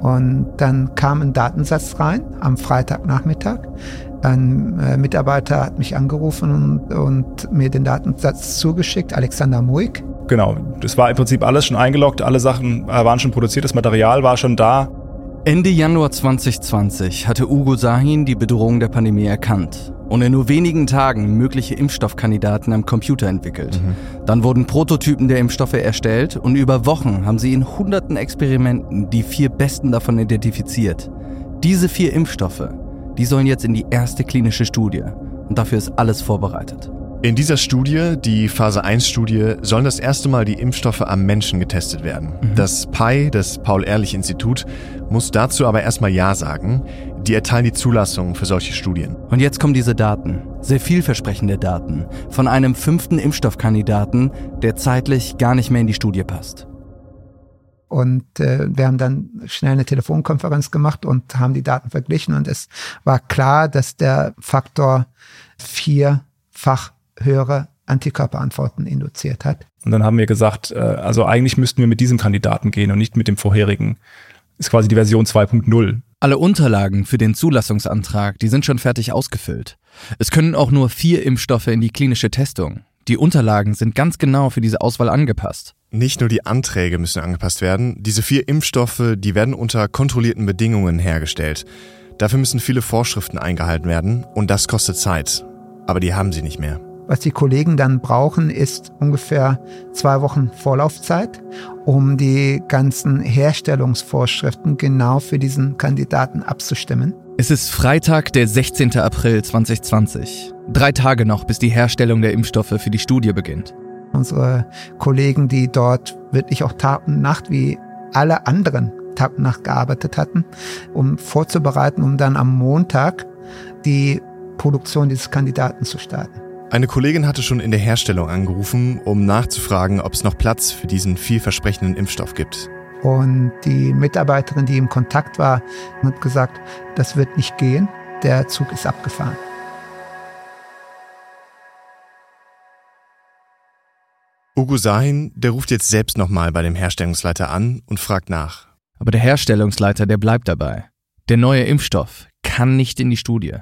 Und dann kam ein Datensatz rein am Freitagnachmittag. Ein äh, Mitarbeiter hat mich angerufen und, und, mir den Datensatz zugeschickt, Alexander Muig. Genau, das war im Prinzip alles schon eingeloggt, alle Sachen äh, waren schon produziert, das Material war schon da. Ende Januar 2020 hatte Ugo Sahin die Bedrohung der Pandemie erkannt und in nur wenigen Tagen mögliche Impfstoffkandidaten am Computer entwickelt. Mhm. Dann wurden Prototypen der Impfstoffe erstellt und über Wochen haben sie in hunderten Experimenten die vier besten davon identifiziert. Diese vier Impfstoffe, die sollen jetzt in die erste klinische Studie und dafür ist alles vorbereitet. In dieser Studie, die Phase 1-Studie, sollen das erste Mal die Impfstoffe am Menschen getestet werden. Mhm. Das PI, das Paul-Ehrlich-Institut, muss dazu aber erstmal Ja sagen. Die erteilen die Zulassung für solche Studien. Und jetzt kommen diese Daten, sehr vielversprechende Daten, von einem fünften Impfstoffkandidaten, der zeitlich gar nicht mehr in die Studie passt. Und äh, wir haben dann schnell eine Telefonkonferenz gemacht und haben die Daten verglichen und es war klar, dass der Faktor vierfach höhere Antikörperantworten induziert hat. Und dann haben wir gesagt, äh, also eigentlich müssten wir mit diesem Kandidaten gehen und nicht mit dem vorherigen. Ist quasi die Version 2.0. Alle Unterlagen für den Zulassungsantrag, die sind schon fertig ausgefüllt. Es können auch nur vier Impfstoffe in die klinische Testung. Die Unterlagen sind ganz genau für diese Auswahl angepasst. Nicht nur die Anträge müssen angepasst werden, diese vier Impfstoffe, die werden unter kontrollierten Bedingungen hergestellt. Dafür müssen viele Vorschriften eingehalten werden und das kostet Zeit. Aber die haben sie nicht mehr. Was die Kollegen dann brauchen, ist ungefähr zwei Wochen Vorlaufzeit, um die ganzen Herstellungsvorschriften genau für diesen Kandidaten abzustimmen. Es ist Freitag, der 16. April 2020. Drei Tage noch, bis die Herstellung der Impfstoffe für die Studie beginnt. Unsere Kollegen, die dort wirklich auch Tag und Nacht wie alle anderen Tag und Nacht gearbeitet hatten, um vorzubereiten, um dann am Montag die Produktion dieses Kandidaten zu starten. Eine Kollegin hatte schon in der Herstellung angerufen, um nachzufragen, ob es noch Platz für diesen vielversprechenden Impfstoff gibt. Und die Mitarbeiterin, die im Kontakt war, hat gesagt, das wird nicht gehen, der Zug ist abgefahren. Ugo Sahin, der ruft jetzt selbst nochmal bei dem Herstellungsleiter an und fragt nach. Aber der Herstellungsleiter, der bleibt dabei. Der neue Impfstoff kann nicht in die Studie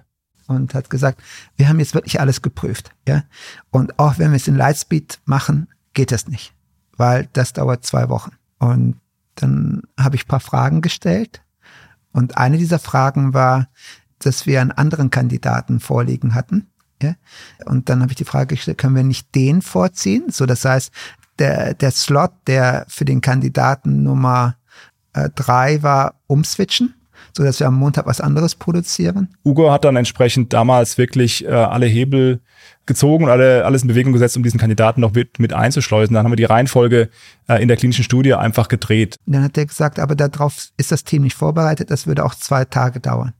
und hat gesagt, wir haben jetzt wirklich alles geprüft, ja. Und auch wenn wir es in Lightspeed machen, geht das nicht, weil das dauert zwei Wochen. Und dann habe ich paar Fragen gestellt und eine dieser Fragen war, dass wir einen anderen Kandidaten vorliegen hatten. Ja? Und dann habe ich die Frage gestellt, können wir nicht den vorziehen? So, das heißt, der, der Slot, der für den Kandidaten Nummer äh, drei war, umswitchen so dass wir am Montag was anderes produzieren. Ugo hat dann entsprechend damals wirklich äh, alle Hebel gezogen und alle, alles in Bewegung gesetzt, um diesen Kandidaten noch mit, mit einzuschleusen. Dann haben wir die Reihenfolge äh, in der klinischen Studie einfach gedreht. Dann hat er gesagt, aber darauf ist das Team nicht vorbereitet, das würde auch zwei Tage dauern.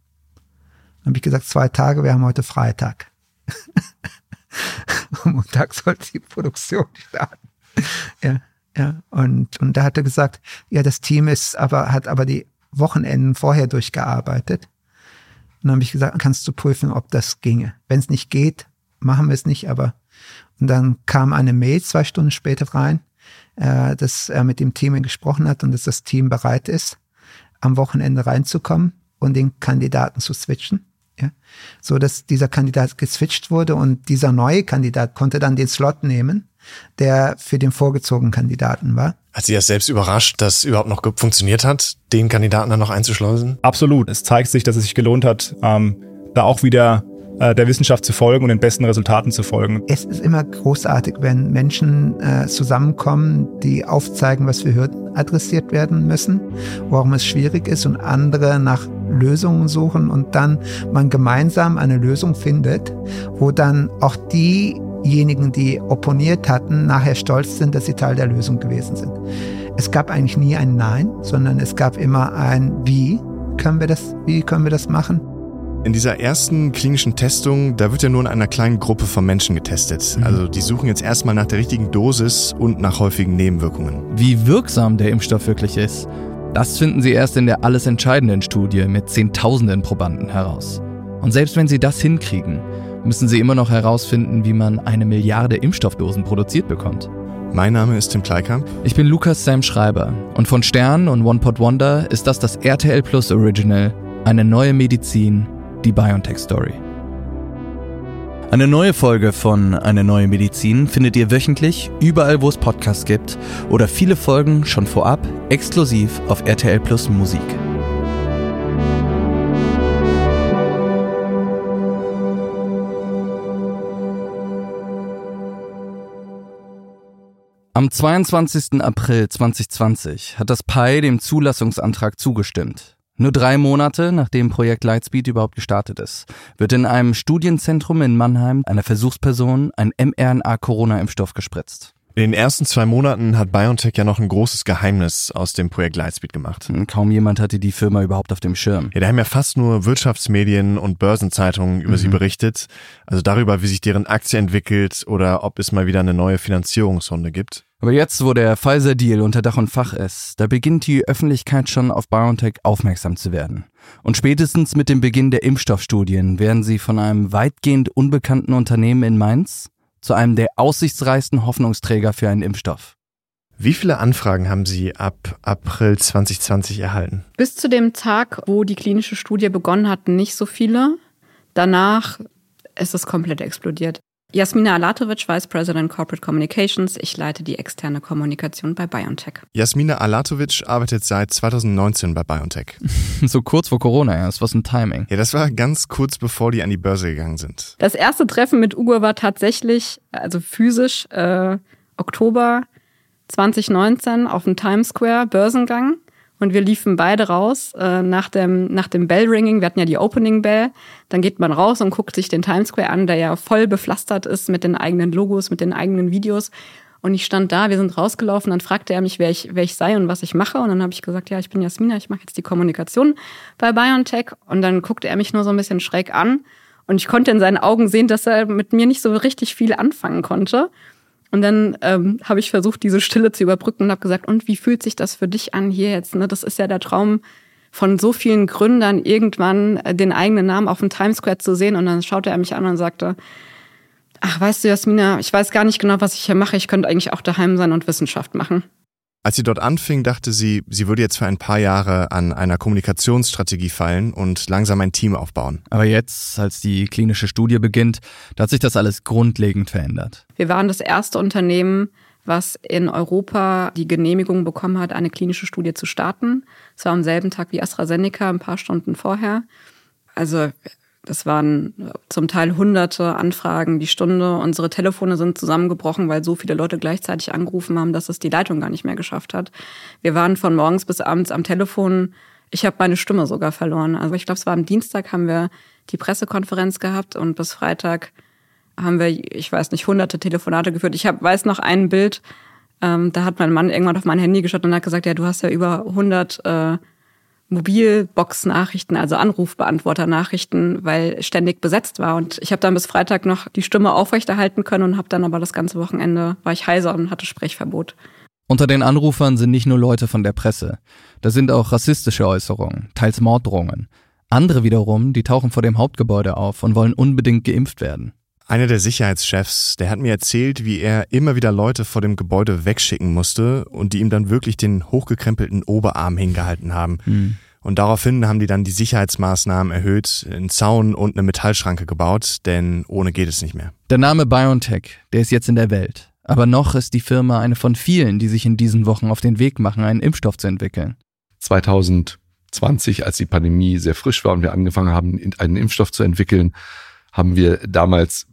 Dann habe ich gesagt, zwei Tage, wir haben heute Freitag. Am Montag sollte die Produktion starten. Ja, ja. Und, und da hat er gesagt, ja, das Team ist aber, hat aber die Wochenenden vorher durchgearbeitet. Und dann habe ich gesagt, kannst du prüfen, ob das ginge. Wenn es nicht geht, machen wir es nicht, aber und dann kam eine Mail zwei Stunden später rein, äh, dass er mit dem Team gesprochen hat und dass das Team bereit ist, am Wochenende reinzukommen und den Kandidaten zu switchen. Ja, so dass dieser Kandidat geswitcht wurde und dieser neue Kandidat konnte dann den Slot nehmen, der für den vorgezogenen Kandidaten war. Hat Sie das selbst überrascht, dass überhaupt noch funktioniert hat, den Kandidaten dann noch einzuschleusen? Absolut. Es zeigt sich, dass es sich gelohnt hat, ähm, da auch wieder äh, der Wissenschaft zu folgen und den besten Resultaten zu folgen. Es ist immer großartig, wenn Menschen äh, zusammenkommen, die aufzeigen, was für Hürden adressiert werden müssen, warum es schwierig ist und andere nach Lösungen suchen und dann man gemeinsam eine Lösung findet, wo dann auch die diejenigen, die opponiert hatten, nachher stolz sind, dass sie Teil der Lösung gewesen sind. Es gab eigentlich nie ein Nein, sondern es gab immer ein Wie können wir das, wie können wir das machen? In dieser ersten klinischen Testung, da wird ja nur in einer kleinen Gruppe von Menschen getestet. Mhm. Also die suchen jetzt erstmal nach der richtigen Dosis und nach häufigen Nebenwirkungen. Wie wirksam der Impfstoff wirklich ist, das finden sie erst in der alles entscheidenden Studie mit Zehntausenden Probanden heraus. Und selbst wenn sie das hinkriegen, müssen sie immer noch herausfinden, wie man eine Milliarde Impfstoffdosen produziert bekommt. Mein Name ist Tim Kleikamp. Ich bin Lukas Sam Schreiber und von Stern und One Pot Wonder ist das das RTL Plus Original, eine neue Medizin, die BioNTech Story. Eine neue Folge von Eine neue Medizin findet ihr wöchentlich überall, wo es Podcasts gibt oder viele Folgen schon vorab exklusiv auf RTL Plus Musik. Am 22. April 2020 hat das PI dem Zulassungsantrag zugestimmt. Nur drei Monate nachdem Projekt Lightspeed überhaupt gestartet ist, wird in einem Studienzentrum in Mannheim einer Versuchsperson ein mRNA-Corona-Impfstoff gespritzt. In den ersten zwei Monaten hat BioNTech ja noch ein großes Geheimnis aus dem Projekt Lightspeed gemacht. Kaum jemand hatte die Firma überhaupt auf dem Schirm. Ja, da haben ja fast nur Wirtschaftsmedien und Börsenzeitungen über mhm. sie berichtet. Also darüber, wie sich deren Aktie entwickelt oder ob es mal wieder eine neue Finanzierungsrunde gibt. Aber jetzt, wo der Pfizer-Deal unter Dach und Fach ist, da beginnt die Öffentlichkeit schon auf BioNTech aufmerksam zu werden. Und spätestens mit dem Beginn der Impfstoffstudien werden sie von einem weitgehend unbekannten Unternehmen in Mainz zu einem der aussichtsreichsten Hoffnungsträger für einen Impfstoff. Wie viele Anfragen haben Sie ab April 2020 erhalten? Bis zu dem Tag, wo die klinische Studie begonnen hat, nicht so viele. Danach ist es komplett explodiert. Jasmina Alatovic, Vice President Corporate Communications. Ich leite die externe Kommunikation bei BioNTech. Jasmina Alatovic arbeitet seit 2019 bei BioNTech. so kurz vor Corona erst, was ein Timing. Ja, das war ganz kurz bevor die an die Börse gegangen sind. Das erste Treffen mit Ugo war tatsächlich, also physisch, äh, Oktober 2019 auf dem Times Square Börsengang. Und wir liefen beide raus äh, nach dem, nach dem Bellringing. Wir hatten ja die Opening Bell. Dann geht man raus und guckt sich den Times Square an, der ja voll bepflastert ist mit den eigenen Logos, mit den eigenen Videos. Und ich stand da, wir sind rausgelaufen, dann fragte er mich, wer ich, wer ich sei und was ich mache. Und dann habe ich gesagt, ja, ich bin Jasmina, ich mache jetzt die Kommunikation bei BioNTech. Und dann guckte er mich nur so ein bisschen schräg an. Und ich konnte in seinen Augen sehen, dass er mit mir nicht so richtig viel anfangen konnte. Und dann ähm, habe ich versucht, diese Stille zu überbrücken und habe gesagt, und wie fühlt sich das für dich an hier jetzt? Ne? Das ist ja der Traum von so vielen Gründern, irgendwann äh, den eigenen Namen auf dem Times Square zu sehen. Und dann schaute er mich an und sagte, ach, weißt du, Jasmina, ich weiß gar nicht genau, was ich hier mache. Ich könnte eigentlich auch daheim sein und Wissenschaft machen. Als sie dort anfing, dachte sie, sie würde jetzt für ein paar Jahre an einer Kommunikationsstrategie fallen und langsam ein Team aufbauen. Aber jetzt, als die klinische Studie beginnt, da hat sich das alles grundlegend verändert. Wir waren das erste Unternehmen, was in Europa die Genehmigung bekommen hat, eine klinische Studie zu starten. Es war am selben Tag wie AstraZeneca, ein paar Stunden vorher. Also das waren zum Teil hunderte Anfragen die Stunde. Unsere Telefone sind zusammengebrochen, weil so viele Leute gleichzeitig angerufen haben, dass es die Leitung gar nicht mehr geschafft hat. Wir waren von morgens bis abends am Telefon. Ich habe meine Stimme sogar verloren. Also ich glaube, es war am Dienstag haben wir die Pressekonferenz gehabt und bis Freitag haben wir, ich weiß nicht, hunderte Telefonate geführt. Ich hab, weiß noch ein Bild, ähm, da hat mein Mann irgendwann auf mein Handy geschaut und hat gesagt, ja, du hast ja über 100 äh, Mobilbox-Nachrichten, also Anrufbeantworter-Nachrichten, weil ständig besetzt war. Und ich habe dann bis Freitag noch die Stimme aufrechterhalten können und habe dann aber das ganze Wochenende war ich heiser und hatte Sprechverbot. Unter den Anrufern sind nicht nur Leute von der Presse. Da sind auch rassistische Äußerungen, teils Morddrohungen. Andere wiederum, die tauchen vor dem Hauptgebäude auf und wollen unbedingt geimpft werden. Einer der Sicherheitschefs, der hat mir erzählt, wie er immer wieder Leute vor dem Gebäude wegschicken musste und die ihm dann wirklich den hochgekrempelten Oberarm hingehalten haben. Mhm. Und daraufhin haben die dann die Sicherheitsmaßnahmen erhöht, einen Zaun und eine Metallschranke gebaut, denn ohne geht es nicht mehr. Der Name BioNTech, der ist jetzt in der Welt. Aber noch ist die Firma eine von vielen, die sich in diesen Wochen auf den Weg machen, einen Impfstoff zu entwickeln. 2020, als die Pandemie sehr frisch war und wir angefangen haben, einen Impfstoff zu entwickeln, haben wir damals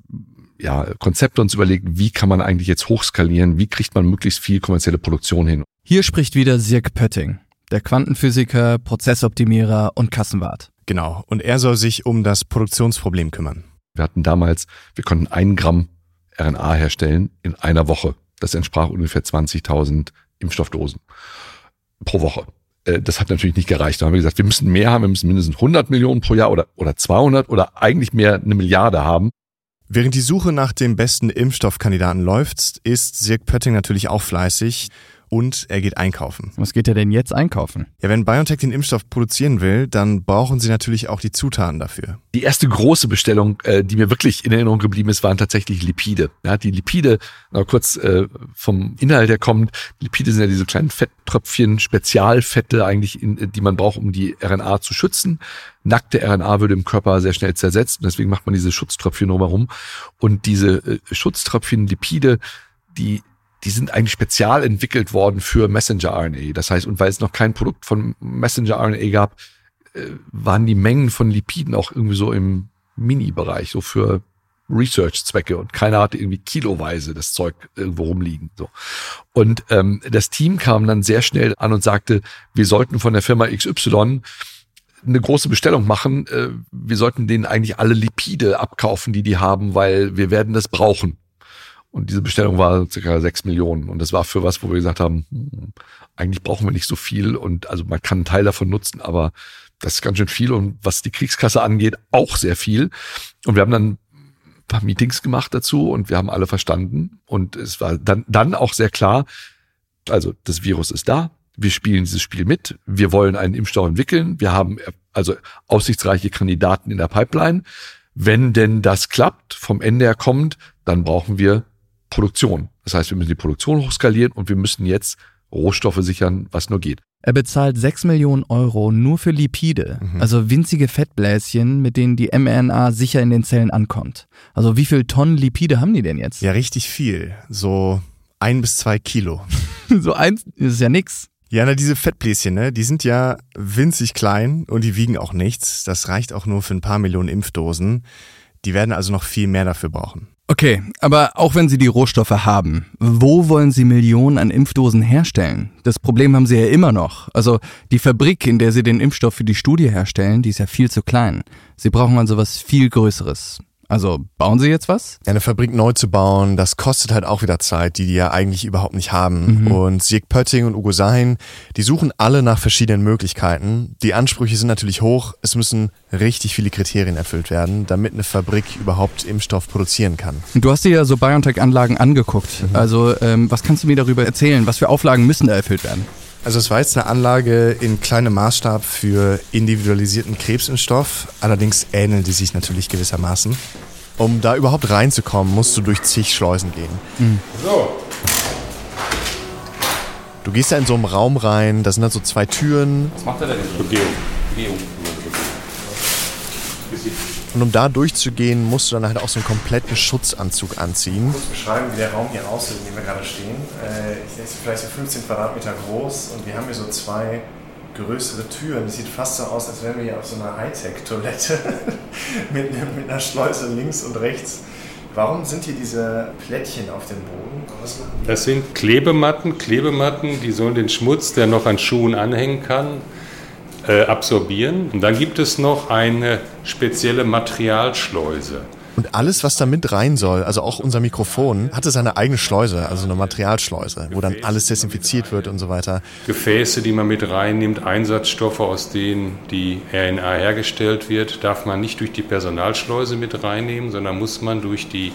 ja, Konzepte uns überlegt, wie kann man eigentlich jetzt hochskalieren, wie kriegt man möglichst viel kommerzielle Produktion hin. Hier spricht wieder Sirk Pötting, der Quantenphysiker, Prozessoptimierer und Kassenwart. Genau, und er soll sich um das Produktionsproblem kümmern. Wir hatten damals, wir konnten ein Gramm RNA herstellen in einer Woche. Das entsprach ungefähr 20.000 Impfstoffdosen pro Woche. Äh, das hat natürlich nicht gereicht. Da haben wir gesagt, wir müssen mehr haben, wir müssen mindestens 100 Millionen pro Jahr oder, oder 200 oder eigentlich mehr eine Milliarde haben. Während die Suche nach dem besten Impfstoffkandidaten läuft, ist Sirk Pötting natürlich auch fleißig und er geht einkaufen. Was geht er denn jetzt einkaufen? Ja, wenn BioNTech den Impfstoff produzieren will, dann brauchen sie natürlich auch die Zutaten dafür. Die erste große Bestellung, äh, die mir wirklich in Erinnerung geblieben ist, waren tatsächlich Lipide. Ja, die Lipide, noch kurz äh, vom Inhalt her kommt, Lipide sind ja diese kleinen Fetttröpfchen, Spezialfette eigentlich, in, die man braucht, um die RNA zu schützen. Nackte RNA würde im Körper sehr schnell zersetzt und deswegen macht man diese Schutztröpfchen drumherum. Und diese äh, Schutztröpfchen, Lipide, die die sind eigentlich spezial entwickelt worden für Messenger-RNA. Das heißt, und weil es noch kein Produkt von Messenger-RNA gab, äh, waren die Mengen von Lipiden auch irgendwie so im Mini-Bereich, so für Research-Zwecke und keiner hatte irgendwie kiloweise das Zeug irgendwo rumliegen. So. Und ähm, das Team kam dann sehr schnell an und sagte, wir sollten von der Firma XY eine große Bestellung machen. Äh, wir sollten denen eigentlich alle Lipide abkaufen, die die haben, weil wir werden das brauchen. Und diese Bestellung war circa sechs Millionen. Und das war für was, wo wir gesagt haben, hm, eigentlich brauchen wir nicht so viel. Und also man kann einen Teil davon nutzen, aber das ist ganz schön viel. Und was die Kriegskasse angeht, auch sehr viel. Und wir haben dann ein paar Meetings gemacht dazu und wir haben alle verstanden. Und es war dann, dann auch sehr klar, also das Virus ist da. Wir spielen dieses Spiel mit. Wir wollen einen Impfstoff entwickeln. Wir haben also aussichtsreiche Kandidaten in der Pipeline. Wenn denn das klappt, vom Ende her kommt, dann brauchen wir Produktion. Das heißt, wir müssen die Produktion hochskalieren und wir müssen jetzt Rohstoffe sichern, was nur geht. Er bezahlt 6 Millionen Euro nur für Lipide, mhm. also winzige Fettbläschen, mit denen die mRNA sicher in den Zellen ankommt. Also wie viel Tonnen Lipide haben die denn jetzt? Ja, richtig viel. So ein bis zwei Kilo. so eins ist ja nix. Ja, na, diese Fettbläschen, ne, die sind ja winzig klein und die wiegen auch nichts. Das reicht auch nur für ein paar Millionen Impfdosen. Die werden also noch viel mehr dafür brauchen. Okay, aber auch wenn Sie die Rohstoffe haben, wo wollen Sie Millionen an Impfdosen herstellen? Das Problem haben Sie ja immer noch. Also die Fabrik, in der Sie den Impfstoff für die Studie herstellen, die ist ja viel zu klein. Sie brauchen also was viel Größeres. Also bauen Sie jetzt was? Eine Fabrik neu zu bauen, das kostet halt auch wieder Zeit, die die ja eigentlich überhaupt nicht haben. Mhm. Und Sieg Pötting und Ugo Sahin, die suchen alle nach verschiedenen Möglichkeiten. Die Ansprüche sind natürlich hoch. Es müssen richtig viele Kriterien erfüllt werden, damit eine Fabrik überhaupt Impfstoff produzieren kann. Du hast dir ja so BioNTech-Anlagen angeguckt. Mhm. Also ähm, was kannst du mir darüber erzählen? Was für Auflagen müssen da erfüllt werden? Also es war jetzt eine Anlage in kleinem Maßstab für individualisierten Krebsimpfstoff. Allerdings ähneln die sich natürlich gewissermaßen. Um da überhaupt reinzukommen, musst du durch zig Schleusen gehen. Mhm. So. Du gehst da in so einem Raum rein, da sind dann so zwei Türen. Was macht er denn? Begehung. Begehung. Und um da durchzugehen, musst du dann halt auch so einen kompletten Schutzanzug anziehen. Ich muss beschreiben, wie der Raum hier aussieht, in dem wir gerade stehen. Äh, ich ist vielleicht so 15 Quadratmeter groß und wir haben hier so zwei größere Türen. Das sieht fast so aus, als wären wir hier auf so einer Hightech-Toilette mit, mit einer Schleuse links und rechts. Warum sind hier diese Plättchen auf dem Boden? Das sind Klebematten, Klebematten, die sollen den Schmutz, der noch an Schuhen anhängen kann, absorbieren. Und dann gibt es noch eine spezielle Materialschleuse. Und alles, was da mit rein soll, also auch unser Mikrofon, hatte seine eigene Schleuse, also eine Materialschleuse, wo dann alles desinfiziert wird und so weiter. Gefäße, die man mit reinnimmt, Einsatzstoffe, aus denen die RNA hergestellt wird, darf man nicht durch die Personalschleuse mit reinnehmen, sondern muss man durch die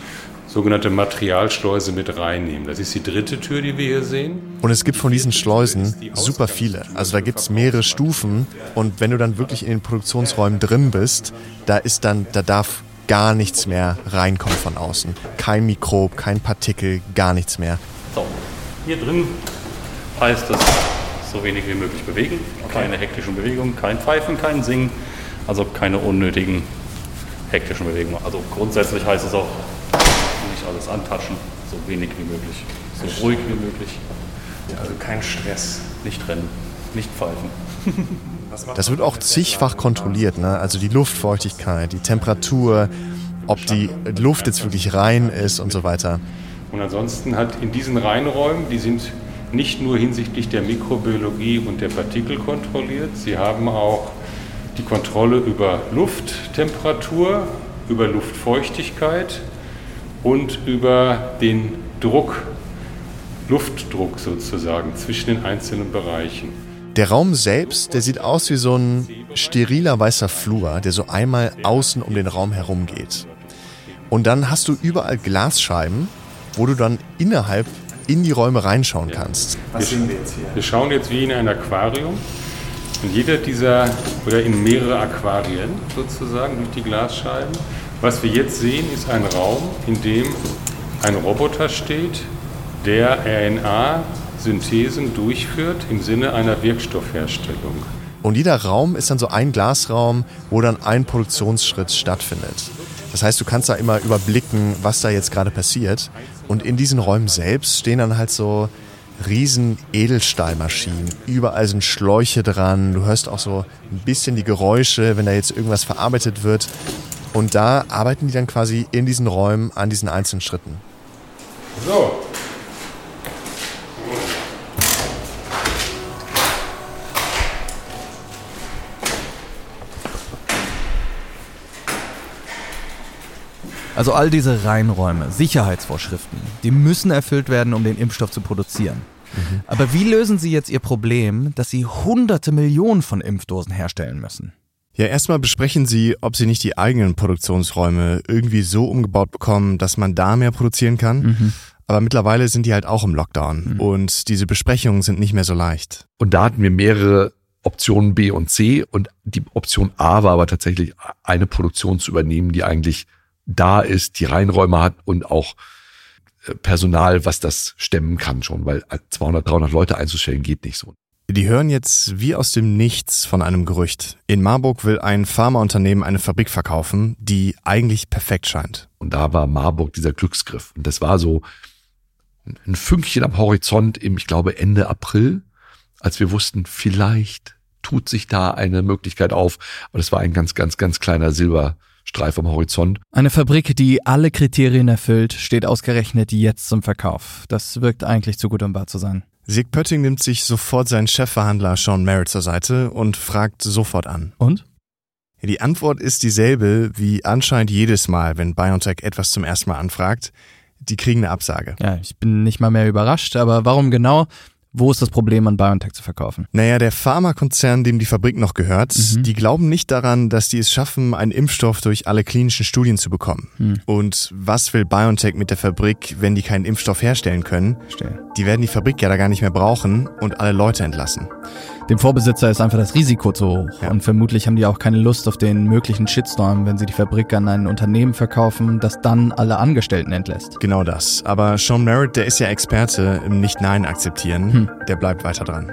sogenannte Materialschleuse mit reinnehmen. Das ist die dritte Tür, die wir hier sehen. Und es gibt von diesen Schleusen super viele. Also da gibt es mehrere Stufen und wenn du dann wirklich in den Produktionsräumen drin bist, da ist dann, da darf gar nichts mehr reinkommen von außen. Kein Mikrob, kein Partikel, gar nichts mehr. So, hier drin heißt es so wenig wie möglich bewegen, keine hektischen Bewegungen, kein Pfeifen, kein Singen, also keine unnötigen hektischen Bewegungen. Also grundsätzlich heißt es auch alles antaschen, so wenig wie möglich, so ruhig wie möglich. Also kein Stress. Nicht rennen, nicht pfeifen. Das wird auch zigfach kontrolliert, ne? also die Luftfeuchtigkeit, die Temperatur, ob die Luft jetzt wirklich rein ist und so weiter. Und ansonsten hat in diesen Reinräumen, die sind nicht nur hinsichtlich der Mikrobiologie und der Partikel kontrolliert, sie haben auch die Kontrolle über Lufttemperatur, über Luftfeuchtigkeit und über den Druck, Luftdruck sozusagen zwischen den einzelnen Bereichen. Der Raum selbst, der sieht aus wie so ein steriler weißer Flur, der so einmal außen um den Raum herum geht. Und dann hast du überall Glasscheiben, wo du dann innerhalb in die Räume reinschauen kannst. Was sehen wir jetzt hier? Wir schauen jetzt wie in ein Aquarium. Und jeder dieser, oder in mehrere Aquarien sozusagen durch die Glasscheiben. Was wir jetzt sehen, ist ein Raum, in dem ein Roboter steht, der RNA-Synthesen durchführt im Sinne einer Wirkstoffherstellung. Und jeder Raum ist dann so ein Glasraum, wo dann ein Produktionsschritt stattfindet. Das heißt, du kannst da immer überblicken, was da jetzt gerade passiert. Und in diesen Räumen selbst stehen dann halt so riesen Edelstahlmaschinen. Überall sind Schläuche dran. Du hörst auch so ein bisschen die Geräusche, wenn da jetzt irgendwas verarbeitet wird. Und da arbeiten die dann quasi in diesen Räumen an diesen einzelnen Schritten. So. Also all diese Reinräume, Sicherheitsvorschriften, die müssen erfüllt werden, um den Impfstoff zu produzieren. Mhm. Aber wie lösen Sie jetzt Ihr Problem, dass Sie hunderte Millionen von Impfdosen herstellen müssen? Ja, erstmal besprechen Sie, ob Sie nicht die eigenen Produktionsräume irgendwie so umgebaut bekommen, dass man da mehr produzieren kann. Mhm. Aber mittlerweile sind die halt auch im Lockdown mhm. und diese Besprechungen sind nicht mehr so leicht. Und da hatten wir mehrere Optionen B und C und die Option A war aber tatsächlich eine Produktion zu übernehmen, die eigentlich da ist, die Reinräume hat und auch äh, Personal, was das stemmen kann schon, weil 200, 300 Leute einzustellen geht nicht so. Die hören jetzt wie aus dem Nichts von einem Gerücht. In Marburg will ein Pharmaunternehmen eine Fabrik verkaufen, die eigentlich perfekt scheint. Und da war Marburg dieser Glücksgriff. Und das war so ein Fünkchen am Horizont im, ich glaube, Ende April, als wir wussten, vielleicht tut sich da eine Möglichkeit auf. Aber das war ein ganz, ganz, ganz kleiner Silber, Streif am Horizont. Eine Fabrik, die alle Kriterien erfüllt, steht ausgerechnet jetzt zum Verkauf. Das wirkt eigentlich zu gut, um wahr zu sein. Sieg Pötting nimmt sich sofort seinen Chefverhandler Sean Merritt zur Seite und fragt sofort an. Und? Die Antwort ist dieselbe wie anscheinend jedes Mal, wenn BioNTech etwas zum ersten Mal anfragt. Die kriegen eine Absage. Ja, ich bin nicht mal mehr überrascht, aber warum genau? Wo ist das Problem, an BioNTech zu verkaufen? Naja, der Pharmakonzern, dem die Fabrik noch gehört, mhm. die glauben nicht daran, dass die es schaffen, einen Impfstoff durch alle klinischen Studien zu bekommen. Mhm. Und was will BioNTech mit der Fabrik, wenn die keinen Impfstoff herstellen können? Verstehe. Die werden die Fabrik ja da gar nicht mehr brauchen und alle Leute entlassen. Dem Vorbesitzer ist einfach das Risiko zu hoch. Ja. Und vermutlich haben die auch keine Lust auf den möglichen Shitstorm, wenn sie die Fabrik an ein Unternehmen verkaufen, das dann alle Angestellten entlässt. Genau das. Aber Sean Merritt, der ist ja Experte im Nicht-Nein akzeptieren. Hm. Der bleibt weiter dran.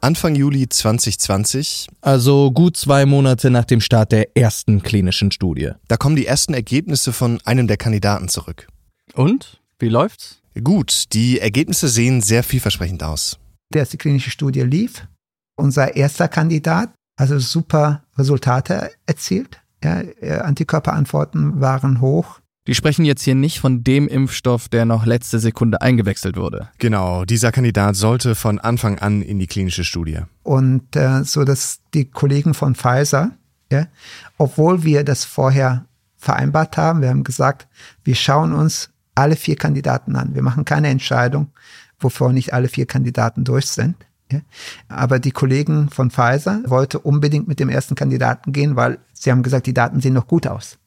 Anfang Juli 2020. Also gut zwei Monate nach dem Start der ersten klinischen Studie. Da kommen die ersten Ergebnisse von einem der Kandidaten zurück. Und? Wie läuft's? Gut, die Ergebnisse sehen sehr vielversprechend aus. Die erste klinische Studie lief. Unser erster Kandidat, also super Resultate erzielt. Ja, Antikörperantworten waren hoch. Die sprechen jetzt hier nicht von dem Impfstoff, der noch letzte Sekunde eingewechselt wurde. Genau, dieser Kandidat sollte von Anfang an in die klinische Studie. Und äh, so, dass die Kollegen von Pfizer, ja, obwohl wir das vorher vereinbart haben, wir haben gesagt, wir schauen uns alle vier Kandidaten an. Wir machen keine Entscheidung, wovor nicht alle vier Kandidaten durch sind. Aber die Kollegen von Pfizer wollten unbedingt mit dem ersten Kandidaten gehen, weil sie haben gesagt, die Daten sehen noch gut aus.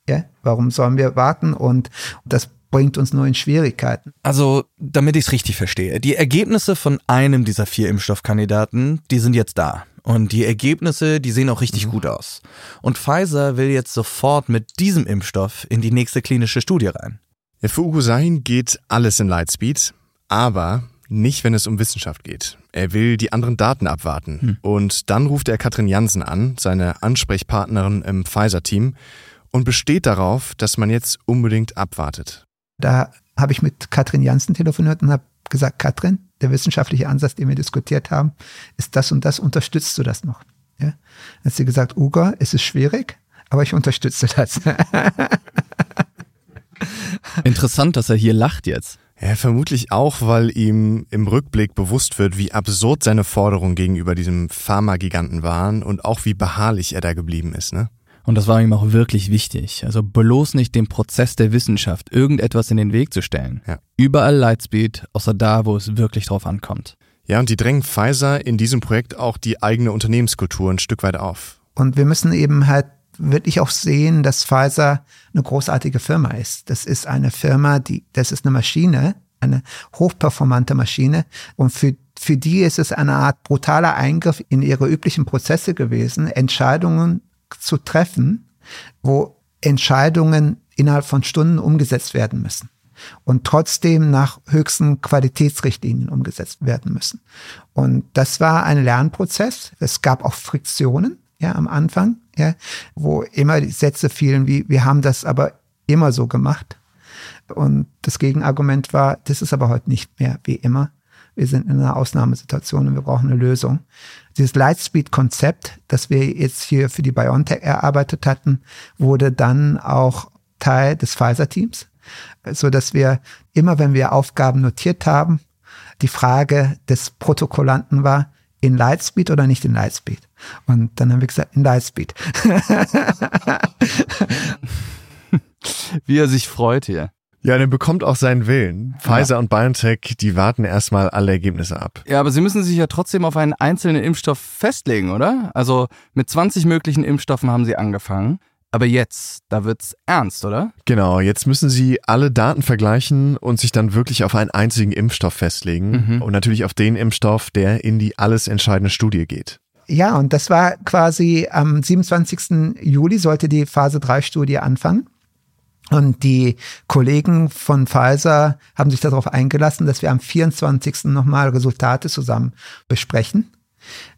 Warum sollen wir warten? Und das bringt uns nur in Schwierigkeiten. Also, damit ich es richtig verstehe, die Ergebnisse von einem dieser vier Impfstoffkandidaten, die sind jetzt da. Und die Ergebnisse, die sehen auch richtig mhm. gut aus. Und Pfizer will jetzt sofort mit diesem Impfstoff in die nächste klinische Studie rein. Für Ugo Sahin geht alles in Lightspeed, aber nicht, wenn es um Wissenschaft geht. Er will die anderen Daten abwarten. Hm. Und dann ruft er Katrin Jansen an, seine Ansprechpartnerin im Pfizer-Team, und besteht darauf, dass man jetzt unbedingt abwartet. Da habe ich mit Katrin Jansen telefoniert und habe gesagt, Katrin, der wissenschaftliche Ansatz, den wir diskutiert haben, ist das und das, unterstützt du das noch? Ja? Dann hat sie gesagt, Ugo, es ist schwierig, aber ich unterstütze das. Interessant, dass er hier lacht jetzt. Ja, vermutlich auch, weil ihm im Rückblick bewusst wird, wie absurd seine Forderungen gegenüber diesem Pharmagiganten waren und auch wie beharrlich er da geblieben ist, ne? Und das war ihm auch wirklich wichtig. Also bloß nicht dem Prozess der Wissenschaft irgendetwas in den Weg zu stellen. Ja. Überall Lightspeed, außer da, wo es wirklich drauf ankommt. Ja, und die drängen Pfizer in diesem Projekt auch die eigene Unternehmenskultur ein Stück weit auf. Und wir müssen eben halt wirklich auch sehen, dass Pfizer eine großartige Firma ist. Das ist eine Firma, die, das ist eine Maschine, eine hochperformante Maschine. Und für, für die ist es eine Art brutaler Eingriff in ihre üblichen Prozesse gewesen, Entscheidungen zu treffen, wo Entscheidungen innerhalb von Stunden umgesetzt werden müssen und trotzdem nach höchsten Qualitätsrichtlinien umgesetzt werden müssen. Und das war ein Lernprozess. Es gab auch Friktionen, ja, am Anfang, ja, wo immer die Sätze fielen wie, wir haben das aber immer so gemacht. Und das Gegenargument war, das ist aber heute nicht mehr wie immer. Wir sind in einer Ausnahmesituation und wir brauchen eine Lösung. Dieses Lightspeed-Konzept, das wir jetzt hier für die BioNTech erarbeitet hatten, wurde dann auch Teil des Pfizer-Teams, so dass wir immer, wenn wir Aufgaben notiert haben, die Frage des Protokollanten war, in Lightspeed oder nicht in Lightspeed? Und dann haben wir gesagt, in Lightspeed. Wie er sich freut hier. Ja, der bekommt auch seinen Willen. Pfizer ja. und BioNTech, die warten erstmal alle Ergebnisse ab. Ja, aber sie müssen sich ja trotzdem auf einen einzelnen Impfstoff festlegen, oder? Also mit 20 möglichen Impfstoffen haben sie angefangen. Aber jetzt, da wird's ernst, oder? Genau, jetzt müssen sie alle Daten vergleichen und sich dann wirklich auf einen einzigen Impfstoff festlegen. Mhm. Und natürlich auf den Impfstoff, der in die alles entscheidende Studie geht. Ja, und das war quasi am 27. Juli sollte die Phase 3 Studie anfangen. Und die Kollegen von Pfizer haben sich darauf eingelassen, dass wir am 24. nochmal Resultate zusammen besprechen,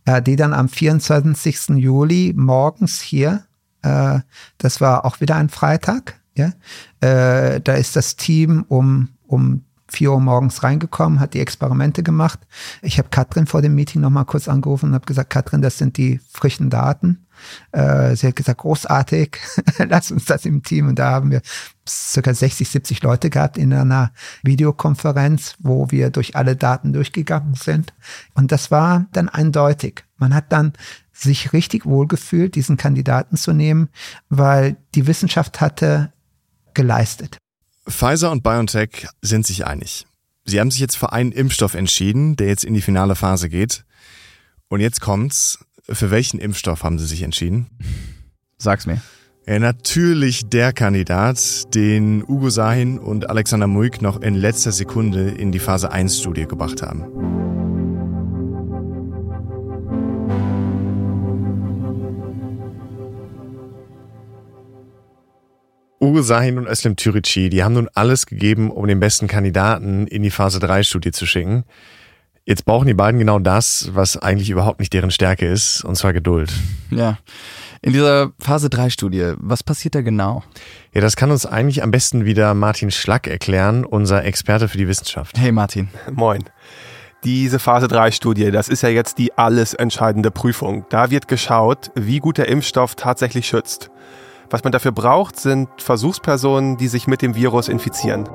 äh, die dann am 24. Juli morgens hier, äh, das war auch wieder ein Freitag, ja, äh, da ist das Team um, um 4 Uhr morgens reingekommen, hat die Experimente gemacht. Ich habe Katrin vor dem Meeting nochmal kurz angerufen und habe gesagt, Katrin, das sind die frischen Daten. Äh, sie hat gesagt, großartig, lass uns das im Team. Und da haben wir circa 60, 70 Leute gehabt in einer Videokonferenz, wo wir durch alle Daten durchgegangen sind. Und das war dann eindeutig. Man hat dann sich richtig wohlgefühlt, diesen Kandidaten zu nehmen, weil die Wissenschaft hatte geleistet. Pfizer und BioNTech sind sich einig. Sie haben sich jetzt für einen Impfstoff entschieden, der jetzt in die finale Phase geht. Und jetzt kommt's. Für welchen Impfstoff haben Sie sich entschieden? Sag's mir. Ja, natürlich der Kandidat, den Ugo Sahin und Alexander Muik noch in letzter Sekunde in die Phase 1 Studie gebracht haben. Ugo Sahin und Özlem Türici, die haben nun alles gegeben, um den besten Kandidaten in die Phase 3 Studie zu schicken. Jetzt brauchen die beiden genau das, was eigentlich überhaupt nicht deren Stärke ist, und zwar Geduld. Ja. In dieser Phase 3 Studie, was passiert da genau? Ja, das kann uns eigentlich am besten wieder Martin Schlack erklären, unser Experte für die Wissenschaft. Hey Martin. Moin. Diese Phase 3 Studie, das ist ja jetzt die alles entscheidende Prüfung. Da wird geschaut, wie gut der Impfstoff tatsächlich schützt. Was man dafür braucht, sind Versuchspersonen, die sich mit dem Virus infizieren.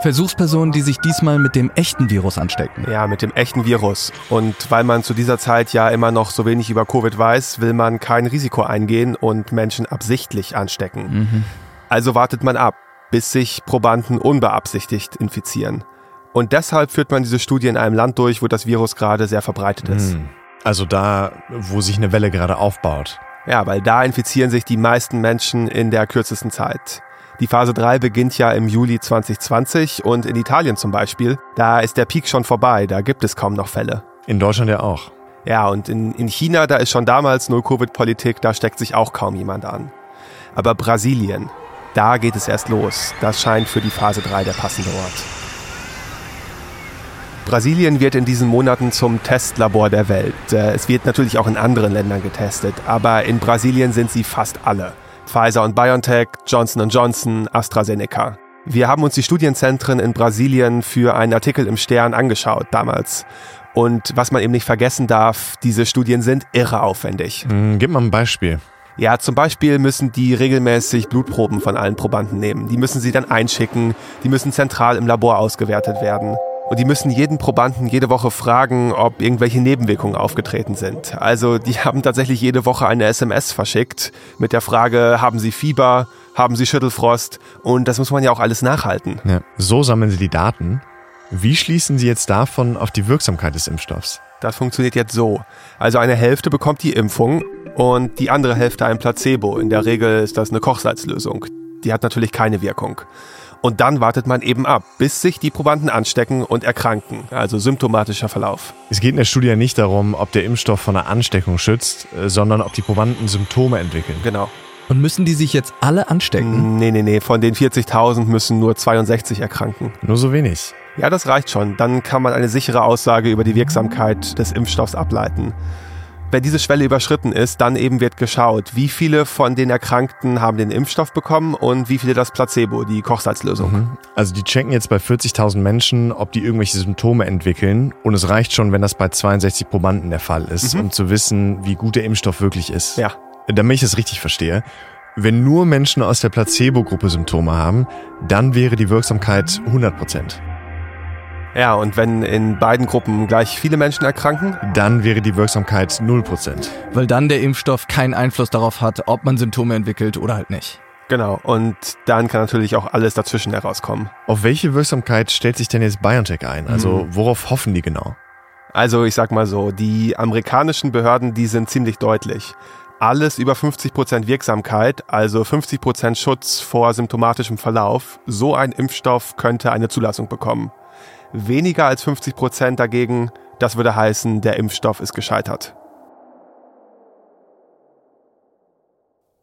Versuchspersonen, die sich diesmal mit dem echten Virus anstecken. Ja, mit dem echten Virus. Und weil man zu dieser Zeit ja immer noch so wenig über Covid weiß, will man kein Risiko eingehen und Menschen absichtlich anstecken. Mhm. Also wartet man ab, bis sich Probanden unbeabsichtigt infizieren. Und deshalb führt man diese Studie in einem Land durch, wo das Virus gerade sehr verbreitet ist. Mhm. Also da, wo sich eine Welle gerade aufbaut. Ja, weil da infizieren sich die meisten Menschen in der kürzesten Zeit. Die Phase 3 beginnt ja im Juli 2020 und in Italien zum Beispiel, da ist der Peak schon vorbei, da gibt es kaum noch Fälle. In Deutschland ja auch. Ja, und in, in China, da ist schon damals Null-Covid-Politik, da steckt sich auch kaum jemand an. Aber Brasilien, da geht es erst los. Das scheint für die Phase 3 der passende Ort. Brasilien wird in diesen Monaten zum Testlabor der Welt. Äh, es wird natürlich auch in anderen Ländern getestet, aber in Brasilien sind sie fast alle. Pfizer und BioNTech, Johnson Johnson, AstraZeneca. Wir haben uns die Studienzentren in Brasilien für einen Artikel im Stern angeschaut damals. Und was man eben nicht vergessen darf, diese Studien sind irre aufwendig. Hm, gib mal ein Beispiel. Ja, zum Beispiel müssen die regelmäßig Blutproben von allen Probanden nehmen. Die müssen sie dann einschicken, die müssen zentral im Labor ausgewertet werden. Und die müssen jeden Probanden jede Woche fragen, ob irgendwelche Nebenwirkungen aufgetreten sind. Also die haben tatsächlich jede Woche eine SMS verschickt mit der Frage, haben Sie Fieber, haben Sie Schüttelfrost? Und das muss man ja auch alles nachhalten. Ja, so sammeln Sie die Daten. Wie schließen Sie jetzt davon auf die Wirksamkeit des Impfstoffs? Das funktioniert jetzt so. Also eine Hälfte bekommt die Impfung und die andere Hälfte ein Placebo. In der Regel ist das eine Kochsalzlösung. Die hat natürlich keine Wirkung. Und dann wartet man eben ab, bis sich die Probanden anstecken und erkranken, also symptomatischer Verlauf. Es geht in der Studie nicht darum, ob der Impfstoff vor einer Ansteckung schützt, äh, sondern ob die Probanden Symptome entwickeln. Genau. Und müssen die sich jetzt alle anstecken? Nee, nee, nee, von den 40.000 müssen nur 62 erkranken. Nur so wenig. Ja, das reicht schon. Dann kann man eine sichere Aussage über die Wirksamkeit des Impfstoffs ableiten. Wenn diese Schwelle überschritten ist, dann eben wird geschaut, wie viele von den Erkrankten haben den Impfstoff bekommen und wie viele das Placebo, die Kochsalzlösung. Mhm. Also die checken jetzt bei 40.000 Menschen, ob die irgendwelche Symptome entwickeln. Und es reicht schon, wenn das bei 62 Probanden der Fall ist, Mhm. um zu wissen, wie gut der Impfstoff wirklich ist. Ja. Damit ich es richtig verstehe. Wenn nur Menschen aus der Placebo-Gruppe Symptome haben, dann wäre die Wirksamkeit 100 Prozent. Ja, und wenn in beiden Gruppen gleich viele Menschen erkranken, Dann wäre die Wirksamkeit 0 Prozent. Weil dann der Impfstoff keinen Einfluss darauf hat, ob man Symptome entwickelt oder halt nicht. genau, und dann kann natürlich auch alles dazwischen herauskommen. Auf welche Wirksamkeit stellt sich denn jetzt BioNTech ein? Also worauf hoffen die genau? Also ich sag mal so, die amerikanischen Behörden, die sind ziemlich deutlich. Alles über 50% Wirksamkeit, also 50% Schutz vor symptomatischem Verlauf, so ein Impfstoff könnte eine Zulassung bekommen. Weniger als 50% dagegen, das würde heißen, der Impfstoff ist gescheitert.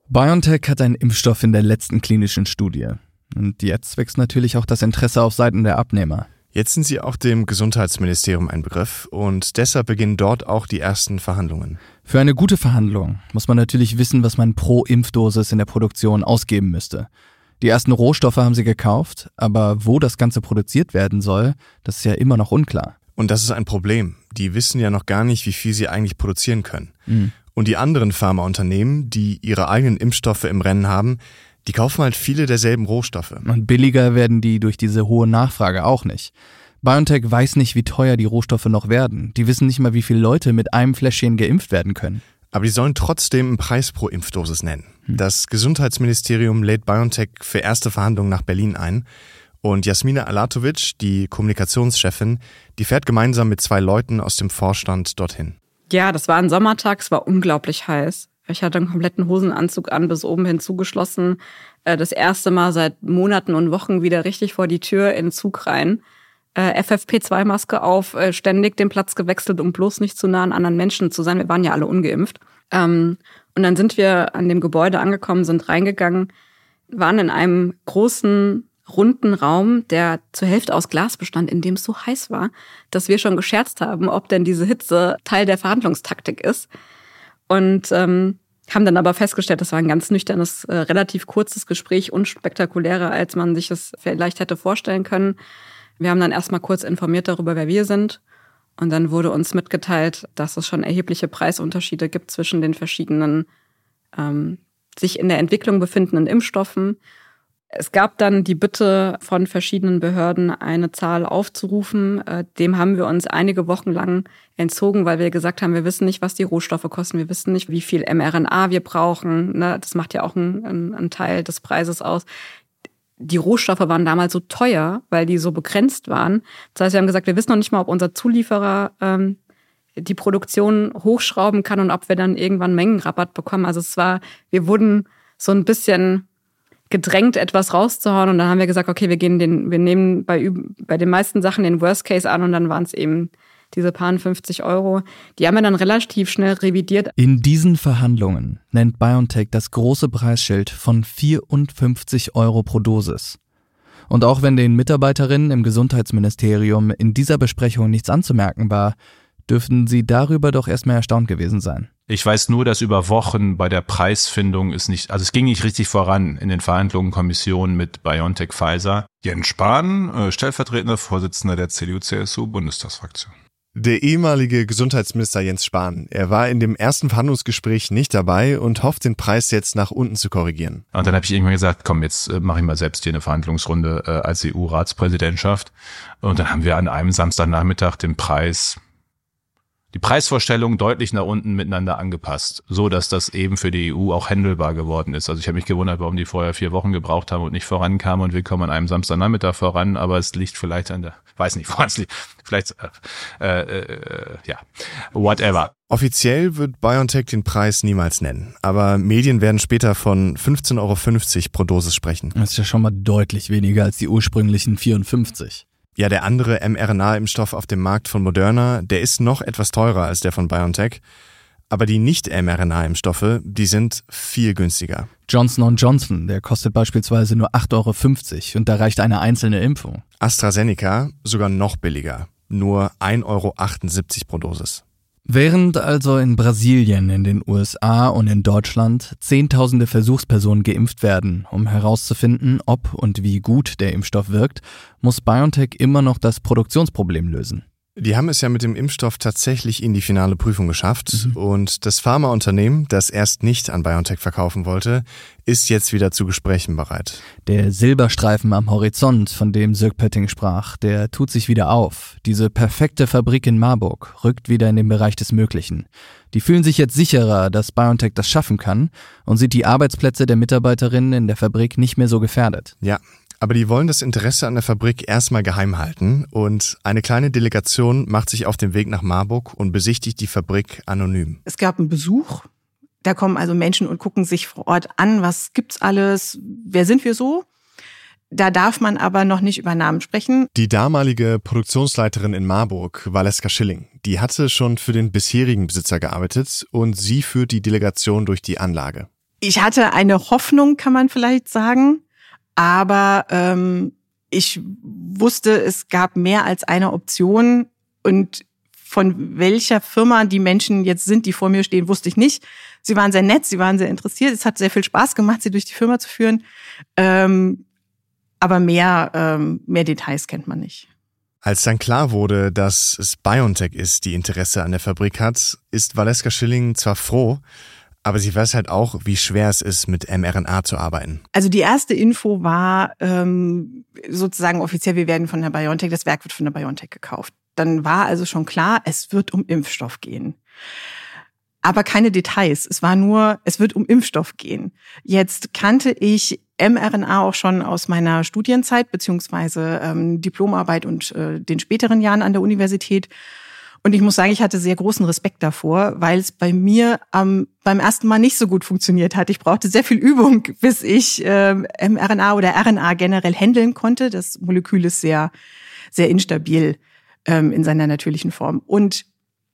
BioNTech hat einen Impfstoff in der letzten klinischen Studie. Und jetzt wächst natürlich auch das Interesse auf Seiten der Abnehmer. Jetzt sind sie auch dem Gesundheitsministerium ein Begriff und deshalb beginnen dort auch die ersten Verhandlungen. Für eine gute Verhandlung muss man natürlich wissen, was man pro Impfdosis in der Produktion ausgeben müsste. Die ersten Rohstoffe haben sie gekauft, aber wo das Ganze produziert werden soll, das ist ja immer noch unklar. Und das ist ein Problem. Die wissen ja noch gar nicht, wie viel sie eigentlich produzieren können. Und die anderen Pharmaunternehmen, die ihre eigenen Impfstoffe im Rennen haben, die kaufen halt viele derselben Rohstoffe. Und billiger werden die durch diese hohe Nachfrage auch nicht. BioNTech weiß nicht, wie teuer die Rohstoffe noch werden. Die wissen nicht mal, wie viele Leute mit einem Fläschchen geimpft werden können. Aber die sollen trotzdem einen Preis pro Impfdosis nennen. Das Gesundheitsministerium lädt BioNTech für erste Verhandlungen nach Berlin ein. Und Jasmina Alatovic, die Kommunikationschefin, die fährt gemeinsam mit zwei Leuten aus dem Vorstand dorthin. Ja, das war ein Sommertag, es war unglaublich heiß. Ich hatte einen kompletten Hosenanzug an, bis oben hin zugeschlossen. Äh, Das erste Mal seit Monaten und Wochen wieder richtig vor die Tür in den Zug rein. Äh, FFP2-Maske auf, äh, ständig den Platz gewechselt, um bloß nicht zu nah an anderen Menschen zu sein. Wir waren ja alle ungeimpft. Ähm, Und dann sind wir an dem Gebäude angekommen, sind reingegangen, waren in einem großen runden Raum, der zur Hälfte aus Glas bestand, in dem es so heiß war, dass wir schon gescherzt haben, ob denn diese Hitze Teil der Verhandlungstaktik ist. Und ähm, haben dann aber festgestellt, das war ein ganz nüchternes, äh, relativ kurzes Gespräch, unspektakulärer, als man sich das vielleicht hätte vorstellen können. Wir haben dann erstmal kurz informiert darüber, wer wir sind. Und dann wurde uns mitgeteilt, dass es schon erhebliche Preisunterschiede gibt zwischen den verschiedenen ähm, sich in der Entwicklung befindenden Impfstoffen. Es gab dann die Bitte von verschiedenen Behörden, eine Zahl aufzurufen. Äh, Dem haben wir uns einige Wochen lang entzogen, weil wir gesagt haben, wir wissen nicht, was die Rohstoffe kosten. Wir wissen nicht, wie viel mRNA wir brauchen. Ne? Das macht ja auch einen, einen Teil des Preises aus. Die Rohstoffe waren damals so teuer, weil die so begrenzt waren. Das heißt, wir haben gesagt, wir wissen noch nicht mal, ob unser Zulieferer ähm, die Produktion hochschrauben kann und ob wir dann irgendwann Mengenrabatt bekommen. Also es war, wir wurden so ein bisschen gedrängt, etwas rauszuhauen. Und dann haben wir gesagt, okay, wir gehen den, wir nehmen bei, bei den meisten Sachen den Worst Case an und dann waren es eben diese paar 50 Euro. Die haben wir dann relativ schnell revidiert. In diesen Verhandlungen nennt BioNTech das große Preisschild von 54 Euro pro Dosis. Und auch wenn den Mitarbeiterinnen im Gesundheitsministerium in dieser Besprechung nichts anzumerken war, dürften sie darüber doch erstmal erstaunt gewesen sein. Ich weiß nur, dass über Wochen bei der Preisfindung es nicht, also es ging nicht richtig voran in den Verhandlungen Kommission mit BioNTech Pfizer. Jens Spahn, äh, stellvertretender Vorsitzender der CDU-CSU-Bundestagsfraktion. Der ehemalige Gesundheitsminister Jens Spahn, er war in dem ersten Verhandlungsgespräch nicht dabei und hofft, den Preis jetzt nach unten zu korrigieren. Und dann habe ich irgendwann gesagt, komm, jetzt äh, mache ich mal selbst hier eine Verhandlungsrunde äh, als EU-Ratspräsidentschaft. Und dann haben wir an einem Samstagnachmittag den Preis die Preisvorstellungen deutlich nach unten miteinander angepasst, so dass das eben für die EU auch handelbar geworden ist. Also ich habe mich gewundert, warum die vorher vier Wochen gebraucht haben und nicht vorankamen und wir kommen an einem Samstagnachmittag voran, aber es liegt vielleicht an der, weiß nicht, woran es liegt, vielleicht, äh, äh, äh, ja, whatever. Offiziell wird BioNTech den Preis niemals nennen, aber Medien werden später von 15,50 Euro pro Dosis sprechen. Das ist ja schon mal deutlich weniger als die ursprünglichen 54. Ja, der andere mRNA-Impfstoff auf dem Markt von Moderna, der ist noch etwas teurer als der von BioNTech. Aber die Nicht-mRNA-Impfstoffe, die sind viel günstiger. Johnson Johnson, der kostet beispielsweise nur 8,50 Euro und da reicht eine einzelne Impfung. AstraZeneca sogar noch billiger, nur 1,78 Euro pro Dosis. Während also in Brasilien, in den USA und in Deutschland Zehntausende Versuchspersonen geimpft werden, um herauszufinden, ob und wie gut der Impfstoff wirkt, muss BioNTech immer noch das Produktionsproblem lösen. Die haben es ja mit dem Impfstoff tatsächlich in die finale Prüfung geschafft mhm. und das Pharmaunternehmen, das erst nicht an BioNTech verkaufen wollte, ist jetzt wieder zu Gesprächen bereit. Der Silberstreifen am Horizont, von dem Sirk Pötting sprach, der tut sich wieder auf. Diese perfekte Fabrik in Marburg rückt wieder in den Bereich des Möglichen. Die fühlen sich jetzt sicherer, dass BioNTech das schaffen kann und sieht die Arbeitsplätze der Mitarbeiterinnen in der Fabrik nicht mehr so gefährdet. Ja, aber die wollen das Interesse an der Fabrik erstmal geheim halten und eine kleine Delegation macht sich auf den Weg nach Marburg und besichtigt die Fabrik anonym. Es gab einen Besuch. Da kommen also Menschen und gucken sich vor Ort an, was gibt's alles, wer sind wir so? Da darf man aber noch nicht über Namen sprechen. Die damalige Produktionsleiterin in Marburg, Valeska Schilling, die hatte schon für den bisherigen Besitzer gearbeitet und sie führt die Delegation durch die Anlage. Ich hatte eine Hoffnung, kann man vielleicht sagen. Aber ähm, ich wusste, es gab mehr als eine Option und von welcher Firma die Menschen jetzt sind, die vor mir stehen, wusste ich nicht. Sie waren sehr nett, sie waren sehr interessiert. Es hat sehr viel Spaß gemacht, sie durch die Firma zu führen. Ähm, aber mehr, ähm, mehr Details kennt man nicht. Als dann klar wurde, dass es BioNTech ist, die Interesse an der Fabrik hat, ist Valeska Schilling zwar froh, aber sie weiß halt auch, wie schwer es ist, mit mRNA zu arbeiten. Also die erste Info war ähm, sozusagen offiziell, wir werden von der BioNTech, das Werk wird von der BioNTech gekauft. Dann war also schon klar, es wird um Impfstoff gehen. Aber keine Details. Es war nur, es wird um Impfstoff gehen. Jetzt kannte ich mRNA auch schon aus meiner Studienzeit beziehungsweise ähm, Diplomarbeit und äh, den späteren Jahren an der Universität und ich muss sagen, ich hatte sehr großen Respekt davor, weil es bei mir ähm, beim ersten Mal nicht so gut funktioniert hat. Ich brauchte sehr viel Übung, bis ich äh, mRNA oder RNA generell handeln konnte. Das Molekül ist sehr, sehr instabil ähm, in seiner natürlichen Form. Und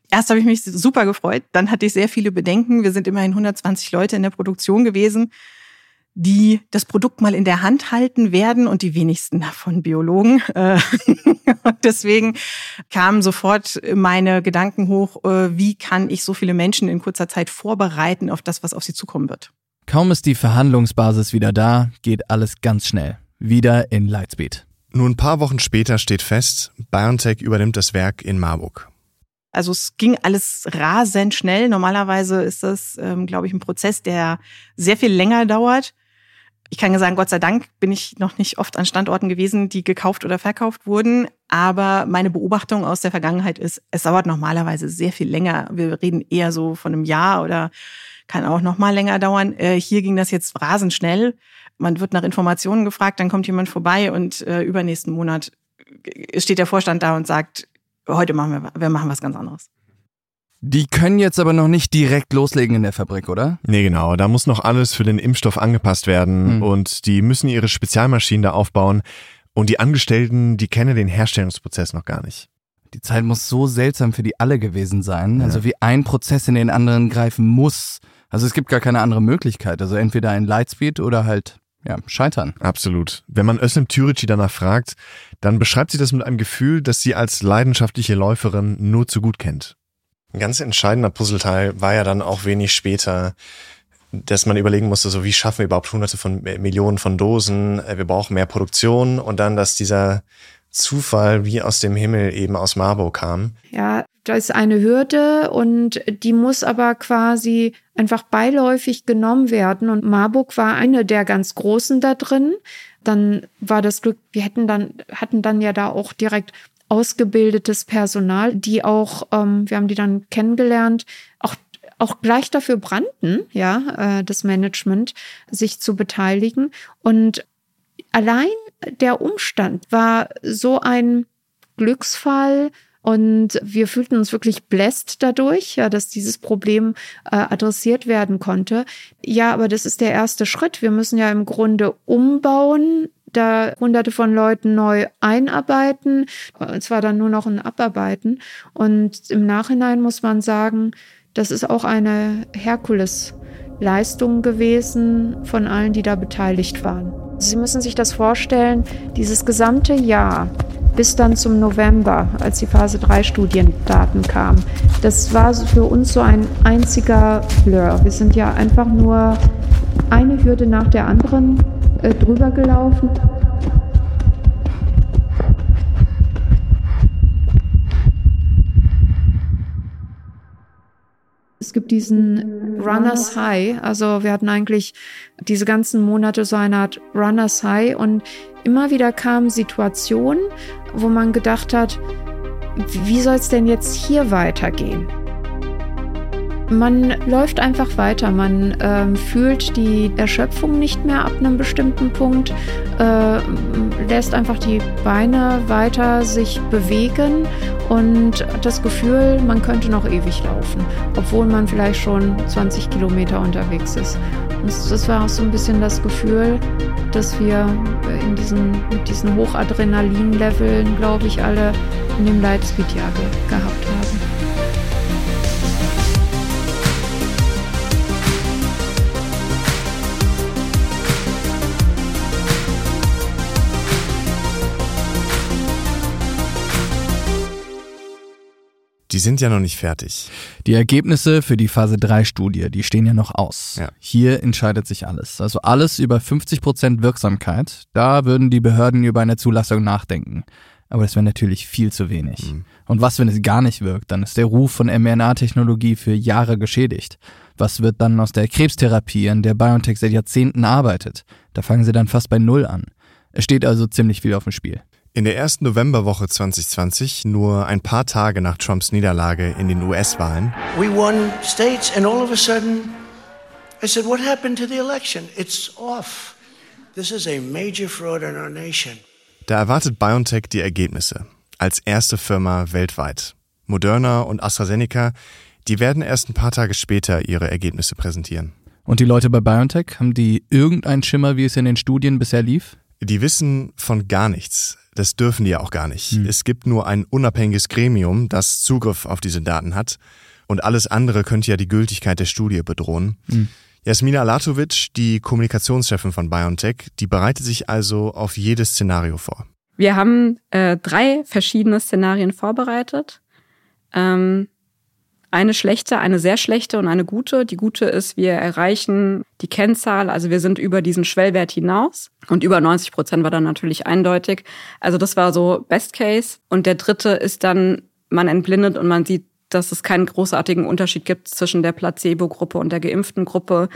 erst habe ich mich super gefreut, dann hatte ich sehr viele Bedenken. Wir sind immerhin 120 Leute in der Produktion gewesen die das Produkt mal in der Hand halten werden und die wenigsten davon Biologen. Äh, deswegen kamen sofort meine Gedanken hoch, äh, wie kann ich so viele Menschen in kurzer Zeit vorbereiten auf das, was auf sie zukommen wird. Kaum ist die Verhandlungsbasis wieder da, geht alles ganz schnell. Wieder in Lightspeed. Nur ein paar Wochen später steht fest, BioNTech übernimmt das Werk in Marburg. Also es ging alles rasend schnell. Normalerweise ist das, ähm, glaube ich, ein Prozess, der sehr viel länger dauert ich kann sagen, Gott sei Dank bin ich noch nicht oft an Standorten gewesen, die gekauft oder verkauft wurden. Aber meine Beobachtung aus der Vergangenheit ist, es dauert normalerweise sehr viel länger. Wir reden eher so von einem Jahr oder kann auch noch mal länger dauern. Äh, hier ging das jetzt rasend schnell. Man wird nach Informationen gefragt, dann kommt jemand vorbei und äh, übernächsten Monat steht der Vorstand da und sagt, heute machen wir, wir machen was ganz anderes. Die können jetzt aber noch nicht direkt loslegen in der Fabrik, oder? Nee, genau. Da muss noch alles für den Impfstoff angepasst werden mhm. und die müssen ihre Spezialmaschinen da aufbauen. Und die Angestellten, die kennen den Herstellungsprozess noch gar nicht. Die Zeit muss so seltsam für die alle gewesen sein. Ja. Also wie ein Prozess in den anderen greifen muss. Also es gibt gar keine andere Möglichkeit. Also entweder ein Lightspeed oder halt ja, scheitern. Absolut. Wenn man Özlem Türici danach fragt, dann beschreibt sie das mit einem Gefühl, das sie als leidenschaftliche Läuferin nur zu gut kennt. Ein ganz entscheidender Puzzleteil war ja dann auch wenig später, dass man überlegen musste, so wie schaffen wir überhaupt hunderte von Millionen von Dosen, äh, wir brauchen mehr Produktion und dann, dass dieser Zufall wie aus dem Himmel eben aus Marburg kam. Ja, da ist eine Hürde und die muss aber quasi einfach beiläufig genommen werden und Marburg war eine der ganz großen da drin. Dann war das Glück, wir hätten dann, hatten dann ja da auch direkt ausgebildetes Personal, die auch, ähm, wir haben die dann kennengelernt, auch auch gleich dafür brannten, ja, äh, das Management, sich zu beteiligen. Und allein der Umstand war so ein Glücksfall und wir fühlten uns wirklich bläst dadurch, ja, dass dieses Problem äh, adressiert werden konnte. Ja, aber das ist der erste Schritt. Wir müssen ja im Grunde umbauen, da hunderte von Leuten neu einarbeiten. Es war dann nur noch ein Abarbeiten. Und im Nachhinein muss man sagen, das ist auch eine Herkules-Leistung gewesen von allen, die da beteiligt waren. Sie müssen sich das vorstellen, dieses gesamte Jahr bis dann zum November, als die Phase 3 Studiendaten kamen. Das war für uns so ein einziger Blur. Wir sind ja einfach nur eine Hürde nach der anderen äh, drüber gelaufen. Es gibt diesen Runners High. Also wir hatten eigentlich diese ganzen Monate so eine Art Runners High und immer wieder kamen Situationen, wo man gedacht hat, wie soll es denn jetzt hier weitergehen? Man läuft einfach weiter, man ähm, fühlt die Erschöpfung nicht mehr ab einem bestimmten Punkt, äh, lässt einfach die Beine weiter sich bewegen und das Gefühl, man könnte noch ewig laufen, obwohl man vielleicht schon 20 Kilometer unterwegs ist. Und das war auch so ein bisschen das Gefühl, dass wir in diesen, mit diesen Hochadrenalin-Leveln, glaube ich, alle in dem Lightspeed-Jahr gehabt haben. Die sind ja noch nicht fertig. Die Ergebnisse für die Phase 3 Studie, die stehen ja noch aus. Ja. Hier entscheidet sich alles. Also alles über 50 Prozent Wirksamkeit. Da würden die Behörden über eine Zulassung nachdenken. Aber das wäre natürlich viel zu wenig. Mhm. Und was, wenn es gar nicht wirkt? Dann ist der Ruf von mRNA-Technologie für Jahre geschädigt. Was wird dann aus der Krebstherapie, an der BioNTech seit Jahrzehnten arbeitet? Da fangen sie dann fast bei Null an. Es steht also ziemlich viel auf dem Spiel. In der ersten Novemberwoche 2020, nur ein paar Tage nach Trumps Niederlage in den US-Wahlen, We won states, and all of a sudden, I said, What happened to the election? It's off. This is a major fraud in our nation. da erwartet BioNTech die Ergebnisse. Als erste Firma weltweit. Moderna und AstraZeneca, die werden erst ein paar Tage später ihre Ergebnisse präsentieren. Und die Leute bei BioNTech, haben die irgendeinen Schimmer, wie es in den Studien bisher lief? Die wissen von gar nichts. Das dürfen die ja auch gar nicht. Es gibt nur ein unabhängiges Gremium, das Zugriff auf diese Daten hat. Und alles andere könnte ja die Gültigkeit der Studie bedrohen. Mhm. Jasmina Latovic, die Kommunikationschefin von BioNTech, die bereitet sich also auf jedes Szenario vor. Wir haben äh, drei verschiedene Szenarien vorbereitet. Ähm, eine schlechte, eine sehr schlechte und eine gute. Die gute ist, wir erreichen die Kennzahl, also wir sind über diesen Schwellwert hinaus und über 90 Prozent war dann natürlich eindeutig. Also das war so Best Case. Und der dritte ist dann, man entblindet und man sieht, dass es keinen großartigen Unterschied gibt zwischen der Placebo-Gruppe und der geimpften Gruppe.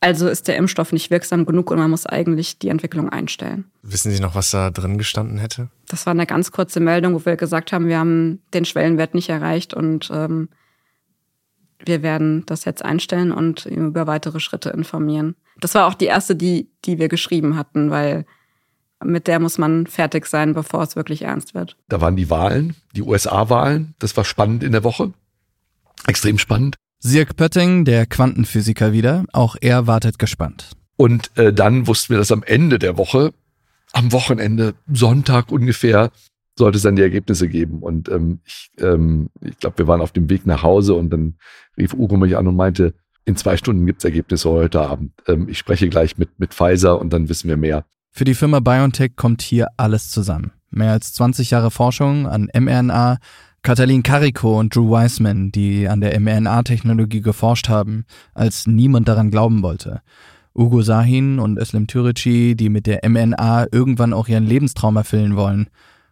Also ist der Impfstoff nicht wirksam genug und man muss eigentlich die Entwicklung einstellen. Wissen Sie noch, was da drin gestanden hätte? Das war eine ganz kurze Meldung, wo wir gesagt haben, wir haben den Schwellenwert nicht erreicht und ähm, wir werden das jetzt einstellen und über weitere Schritte informieren. Das war auch die erste, die, die wir geschrieben hatten, weil mit der muss man fertig sein, bevor es wirklich ernst wird. Da waren die Wahlen, die USA-Wahlen. Das war spannend in der Woche. Extrem spannend. Sirk Pötting, der Quantenphysiker wieder, auch er wartet gespannt. Und äh, dann wussten wir, dass am Ende der Woche, am Wochenende, Sonntag ungefähr, sollte es dann die Ergebnisse geben. Und ähm, ich, ähm, ich glaube, wir waren auf dem Weg nach Hause und dann rief Ugo mich an und meinte, in zwei Stunden gibt's Ergebnisse heute Abend. Ähm, ich spreche gleich mit, mit Pfizer und dann wissen wir mehr. Für die Firma BioNTech kommt hier alles zusammen. Mehr als 20 Jahre Forschung an mRNA, Katalin Kariko und Drew Weissman, die an der mRNA-Technologie geforscht haben, als niemand daran glauben wollte. Ugo Sahin und Özlem Türeci, die mit der mRNA irgendwann auch ihren Lebenstraum erfüllen wollen.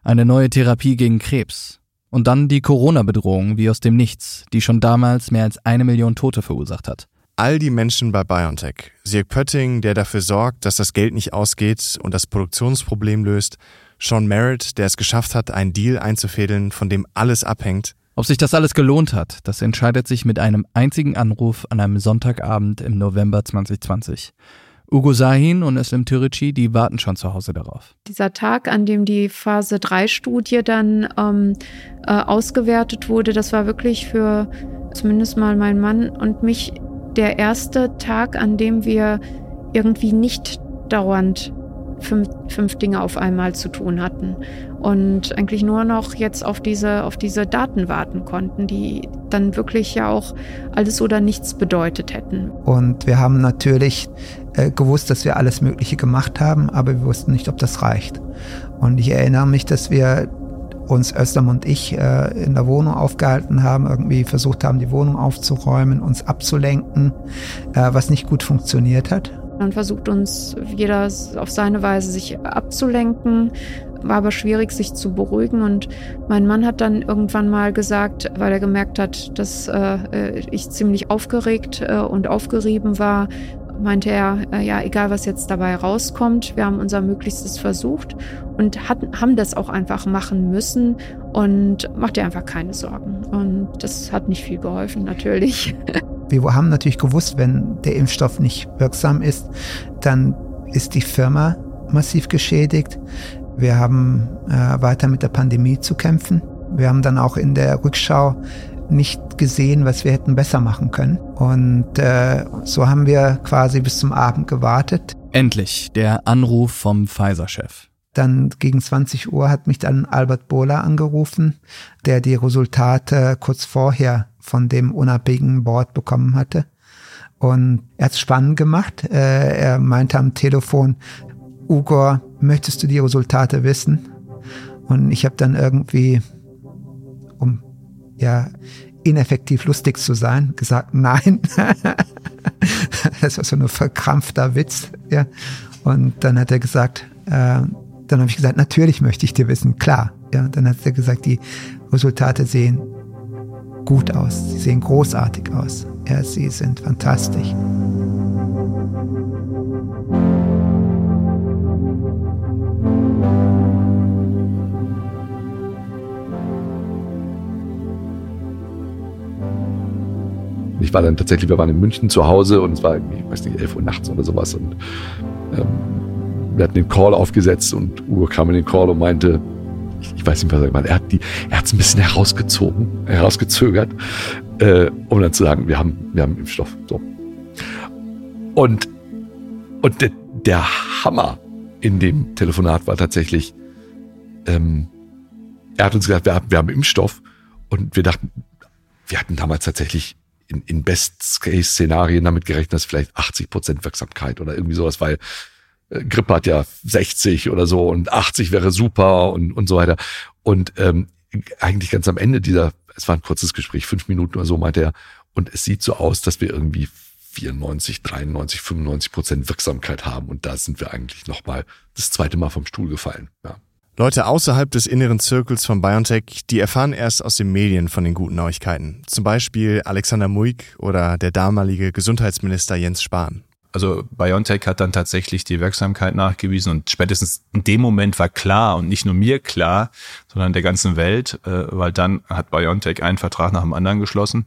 Eine neue Therapie gegen Krebs. Und dann die Corona-Bedrohung wie aus dem Nichts, die schon damals mehr als eine Million Tote verursacht hat. All die Menschen bei BioNTech, Sirk Pötting, der dafür sorgt, dass das Geld nicht ausgeht und das Produktionsproblem löst, Sean Merritt, der es geschafft hat, einen Deal einzufädeln, von dem alles abhängt. Ob sich das alles gelohnt hat, das entscheidet sich mit einem einzigen Anruf an einem Sonntagabend im November 2020. Ugo Sahin und Özlem Türeci, die warten schon zu Hause darauf. Dieser Tag, an dem die Phase 3-Studie dann ähm, äh, ausgewertet wurde, das war wirklich für zumindest mal meinen Mann und mich der erste Tag, an dem wir irgendwie nicht dauernd fünf, fünf Dinge auf einmal zu tun hatten und eigentlich nur noch jetzt auf diese, auf diese Daten warten konnten, die dann wirklich ja auch alles oder nichts bedeutet hätten. Und wir haben natürlich äh, gewusst, dass wir alles Mögliche gemacht haben, aber wir wussten nicht, ob das reicht. Und ich erinnere mich, dass wir uns Östam und ich äh, in der Wohnung aufgehalten haben, irgendwie versucht haben, die Wohnung aufzuräumen, uns abzulenken, äh, was nicht gut funktioniert hat. Dann versucht uns jeder auf seine Weise sich abzulenken, war aber schwierig, sich zu beruhigen. Und mein Mann hat dann irgendwann mal gesagt, weil er gemerkt hat, dass äh, ich ziemlich aufgeregt äh, und aufgerieben war, meinte er, äh, ja, egal was jetzt dabei rauskommt, wir haben unser Möglichstes versucht und hatten, haben das auch einfach machen müssen und mach dir einfach keine Sorgen. Und das hat nicht viel geholfen, natürlich. Wir haben natürlich gewusst, wenn der Impfstoff nicht wirksam ist, dann ist die Firma massiv geschädigt. Wir haben äh, weiter mit der Pandemie zu kämpfen. Wir haben dann auch in der Rückschau nicht gesehen, was wir hätten besser machen können. Und äh, so haben wir quasi bis zum Abend gewartet. Endlich der Anruf vom Pfizer-Chef. Dann gegen 20 Uhr hat mich dann Albert Bohler angerufen, der die Resultate kurz vorher von dem unabhängigen Board bekommen hatte. Und er hat es spannend gemacht. Äh, er meinte am Telefon, Ugor, möchtest du die Resultate wissen? Und ich habe dann irgendwie, ja ineffektiv lustig zu sein, gesagt, nein. das war so ein verkrampfter Witz. Ja. Und dann hat er gesagt, äh, dann habe ich gesagt, natürlich möchte ich dir wissen, klar. Ja, dann hat er gesagt, die Resultate sehen gut aus, sie sehen großartig aus. Ja, sie sind fantastisch. Ich war dann tatsächlich, wir waren in München zu Hause und es war irgendwie, ich weiß nicht, 11 Uhr nachts oder sowas und ähm, wir hatten den Call aufgesetzt und Uwe kam in den Call und meinte, ich, ich weiß nicht, was er gemeint Er hat er hat es ein bisschen herausgezogen, herausgezögert, äh, um dann zu sagen, wir haben, wir haben Impfstoff. So. Und, und der, der Hammer in dem Telefonat war tatsächlich, ähm, er hat uns gesagt, wir haben, wir haben Impfstoff und wir dachten, wir hatten damals tatsächlich in, in Best-Case-Szenarien damit gerechnet, dass vielleicht 80 Prozent Wirksamkeit oder irgendwie sowas, weil äh, Grippe hat ja 60 oder so und 80 wäre super und, und so weiter. Und ähm, eigentlich ganz am Ende dieser, es war ein kurzes Gespräch, fünf Minuten oder so, meinte er, und es sieht so aus, dass wir irgendwie 94, 93, 95 Prozent Wirksamkeit haben. Und da sind wir eigentlich nochmal das zweite Mal vom Stuhl gefallen. Ja. Leute außerhalb des inneren Zirkels von BioNTech, die erfahren erst aus den Medien von den guten Neuigkeiten. Zum Beispiel Alexander Muig oder der damalige Gesundheitsminister Jens Spahn. Also BioNTech hat dann tatsächlich die Wirksamkeit nachgewiesen und spätestens in dem Moment war klar und nicht nur mir klar, sondern der ganzen Welt, äh, weil dann hat BioNTech einen Vertrag nach dem anderen geschlossen.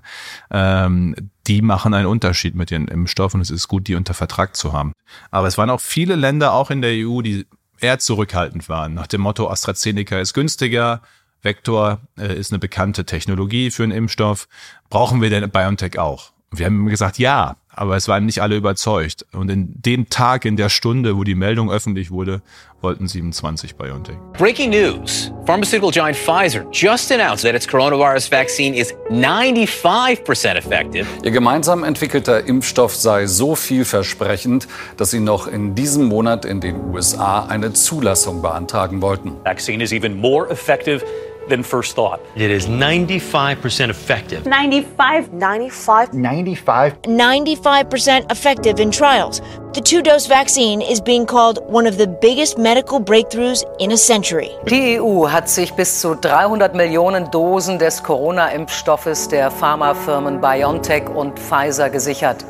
Ähm, die machen einen Unterschied mit den Impfstoffen und es ist gut, die unter Vertrag zu haben. Aber es waren auch viele Länder, auch in der EU, die eher zurückhaltend waren, nach dem Motto AstraZeneca ist günstiger, Vektor äh, ist eine bekannte Technologie für einen Impfstoff, brauchen wir denn BioNTech auch? Wir haben gesagt, ja, aber es waren nicht alle überzeugt. Und in dem Tag, in der Stunde, wo die Meldung öffentlich wurde, wollten 27 BioNTech. Breaking news. Pharmaceutical giant Pfizer just announced that its coronavirus vaccine is 95% effective. Ihr gemeinsam entwickelter Impfstoff sei so vielversprechend, dass sie noch in diesem Monat in den USA eine Zulassung beantragen wollten. Vaccine is even more effective than first thought. It is 95% effective. 95. 95. 95. 95% effective in trials. The two dose vaccine is being called one of the biggest medical breakthroughs in a century. Die EU hat sich bis zu 300 Millionen Dosen des Corona-Impfstoffes der Pharmafirmen BioNTech und Pfizer gesichert.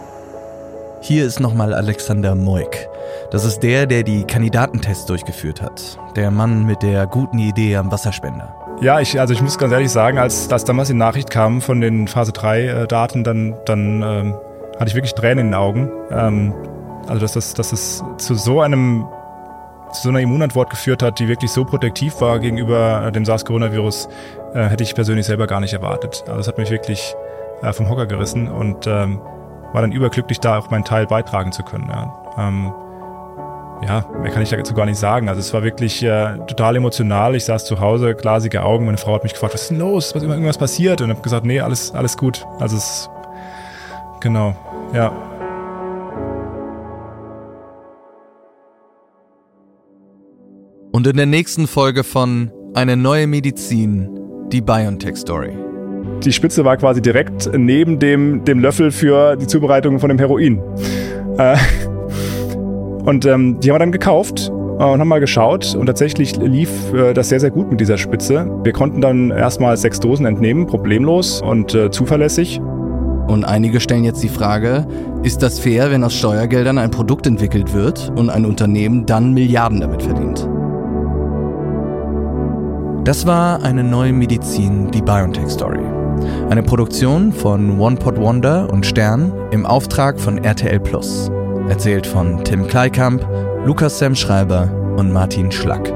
Hier ist nochmal Alexander Moik. Das ist der, der die Kandidatentests durchgeführt hat. Der Mann mit der guten Idee am Wasserspender. Ja, ich, also ich muss ganz ehrlich sagen, als, als damals die Nachricht kam von den Phase 3 äh, Daten, dann, dann ähm, hatte ich wirklich Tränen in den Augen. Ähm, also dass das, dass es zu so einem zu so einer Immunantwort geführt hat, die wirklich so protektiv war gegenüber äh, dem SARS-Coronavirus, äh, hätte ich persönlich selber gar nicht erwartet. Also es hat mich wirklich äh, vom Hocker gerissen und ähm, war dann überglücklich, da auch meinen Teil beitragen zu können. Ja. Ähm, ja, mehr kann ich dazu gar nicht sagen. Also es war wirklich äh, total emotional. Ich saß zu Hause, glasige Augen. Meine Frau hat mich gefragt, was ist denn los? Was ist irgendwas passiert? Und habe gesagt, nee, alles, alles gut. Also es, genau, ja. Und in der nächsten Folge von Eine neue Medizin, die BioNTech Story. Die Spitze war quasi direkt neben dem, dem Löffel für die Zubereitung von dem Heroin. Äh, und ähm, die haben wir dann gekauft äh, und haben mal geschaut und tatsächlich lief äh, das sehr, sehr gut mit dieser Spitze. Wir konnten dann erstmal sechs Dosen entnehmen, problemlos und äh, zuverlässig. Und einige stellen jetzt die Frage, ist das fair, wenn aus Steuergeldern ein Produkt entwickelt wird und ein Unternehmen dann Milliarden damit verdient? Das war eine neue Medizin, die BioNTech Story. Eine Produktion von One Pot Wonder und Stern im Auftrag von RTL Plus. Erzählt von Tim Kleikamp, Lukas Sam Schreiber und Martin Schlack.